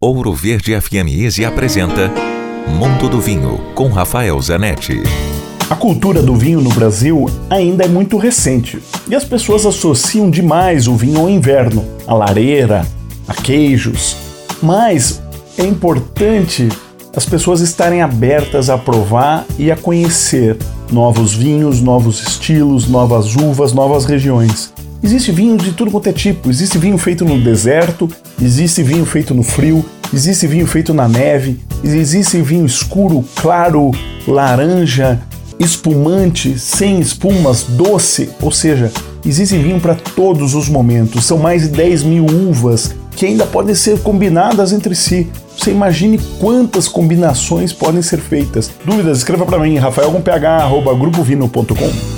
Ouro Verde FM Easy apresenta Mundo do Vinho com Rafael Zanetti. A cultura do vinho no Brasil ainda é muito recente e as pessoas associam demais o vinho ao inverno, à lareira, a queijos. Mas é importante as pessoas estarem abertas a provar e a conhecer novos vinhos, novos estilos, novas uvas, novas regiões. Existe vinho de tudo quanto é tipo. Existe vinho feito no deserto, existe vinho feito no frio, existe vinho feito na neve, existe vinho escuro, claro, laranja, espumante, sem espumas, doce, ou seja, existe vinho para todos os momentos. São mais de 10 mil uvas que ainda podem ser combinadas entre si. Você imagine quantas combinações podem ser feitas. Dúvidas? Escreva para mim, rafael.ph@grupovino.com.